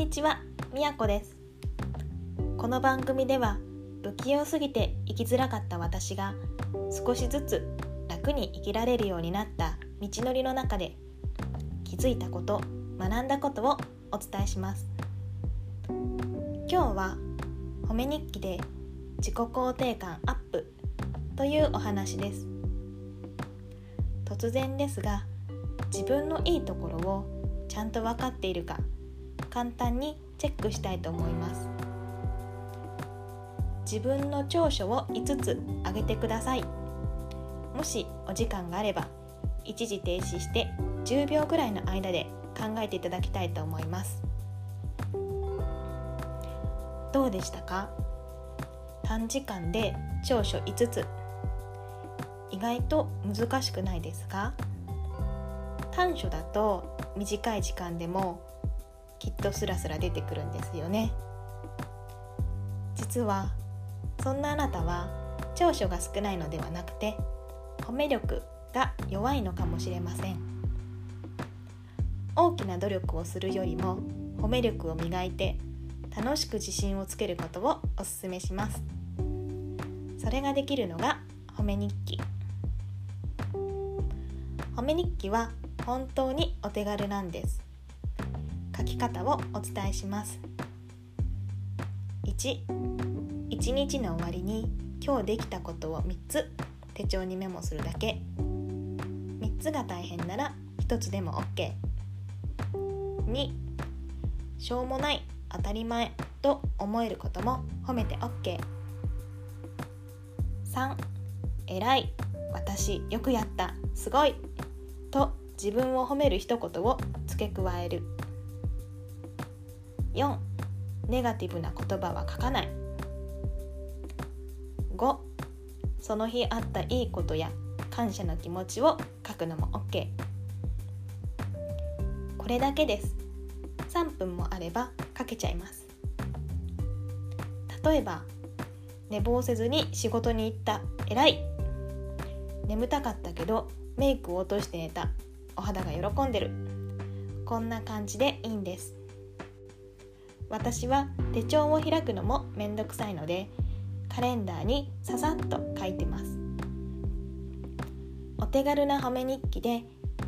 にちは、みやこです。この番組では不器用すぎて生きづらかった私が少しずつ楽に生きられるようになった道のりの中で気づいたこと学んだことをお伝えします。今日は褒め日記で自己肯定感アップというお話です。突然ですが自分のいいところをちゃんと分かっているか簡単にチェックしたいと思います。自分の長所を5つ挙げてください。もしお時間があれば一時停止して10秒ぐらいの間で考えていただきたいと思います。どうでしたか？短時間で長所5つ。意外と難しくないですか？短所だと短い時間でもきっとスラスラ出てくるんですよね。実はそんなあなたは長所が少ないのではなくて褒め力が弱いのかもしれません。大きな努力をするよりも褒め力を磨いて楽しく自信をつけることをおすすめします。それができるのが褒め日記。褒め日記は本当にお手軽なんです。書き方をお伝えします。1 1日の終わりに今日できたことを3つ手帳にメモするだけ。3つが大変なら1つでも OK2 しょうもない当たり前と思えることも褒めて OK3 偉い私よくやったすごいと自分を褒める一言を付け加える。4ネガティブな言葉は書かない。5その日あったいいことや感謝の気持ちを書くのも OK これだけです。3分もあれば書けちゃいます。例えば寝坊せずに仕事に行った。偉い。眠たかったけどメイクを落として寝た。お肌が喜んでる。こんな感じでいいんです。私は手帳を開くのもめんどくさいのでカレンダーにささっと書いてます。お手軽な褒め日記で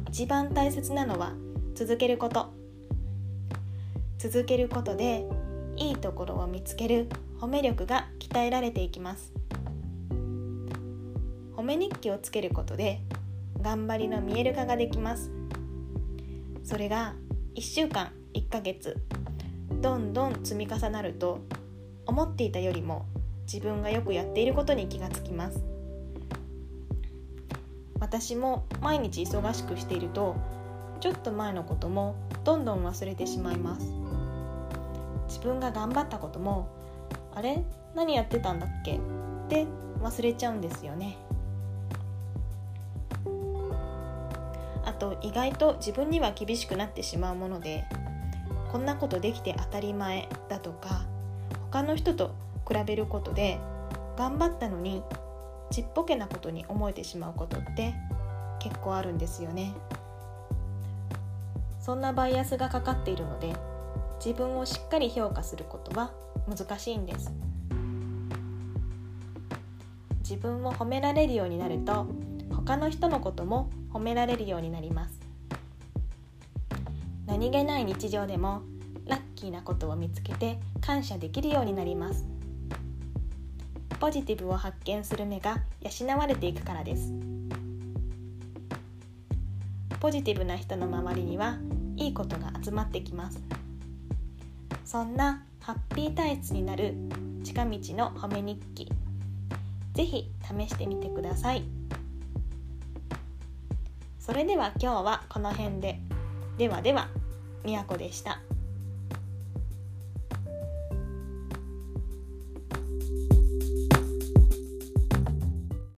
一番大切なのは続けること。続けることでいいところを見つける褒め力が鍛えられていきます。褒め日記をつけることで頑張りの見える化ができます。それが1週間1ヶ月。どんどん積み重なると思っていたよりも自分がよくやっていることに気がつきます。私も毎日忙しくしているとちょっと前のこともどんどん忘れてしまいます。自分が頑張ったこともあれ？何やってたんだっけ？って忘れちゃうんですよね。あと意外と自分には厳しくなってしまうものでこんなことできて当たり前だとか他の人と比べることで頑張ったのにちっぽけなことに思えてしまうことって結構あるんですよね。そんなバイアスがかかっているので自分をしっかり評価することは難しいんです。自分を褒められるようになると他の人のことも褒められるようになります。何気ない日常でもラッキーなことを見つけて感謝できるようになります。ポジティブを発見する目が養われていくからです。ポジティブな人の周りにはいいことが集まってきます。そんなハッピー体質になる近道の褒め日記。ぜひ試してみてください。それでは今日はこの辺で。ではではみやこでした。